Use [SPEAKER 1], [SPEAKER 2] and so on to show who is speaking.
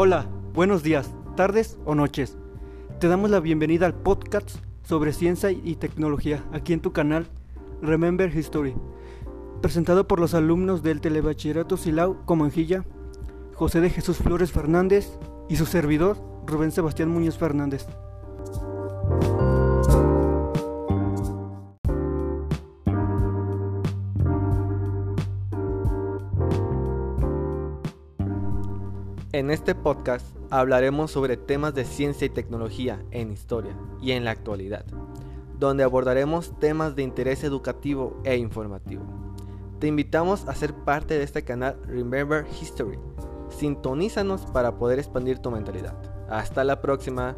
[SPEAKER 1] Hola, buenos días, tardes o noches. Te damos la bienvenida al podcast sobre ciencia y tecnología aquí en tu canal Remember History, presentado por los alumnos del Telebachillerato Silao Comanjilla, José de Jesús Flores Fernández y su servidor Rubén Sebastián Muñoz Fernández.
[SPEAKER 2] En este podcast hablaremos sobre temas de ciencia y tecnología en historia y en la actualidad, donde abordaremos temas de interés educativo e informativo. Te invitamos a ser parte de este canal Remember History. Sintonízanos para poder expandir tu mentalidad. Hasta la próxima.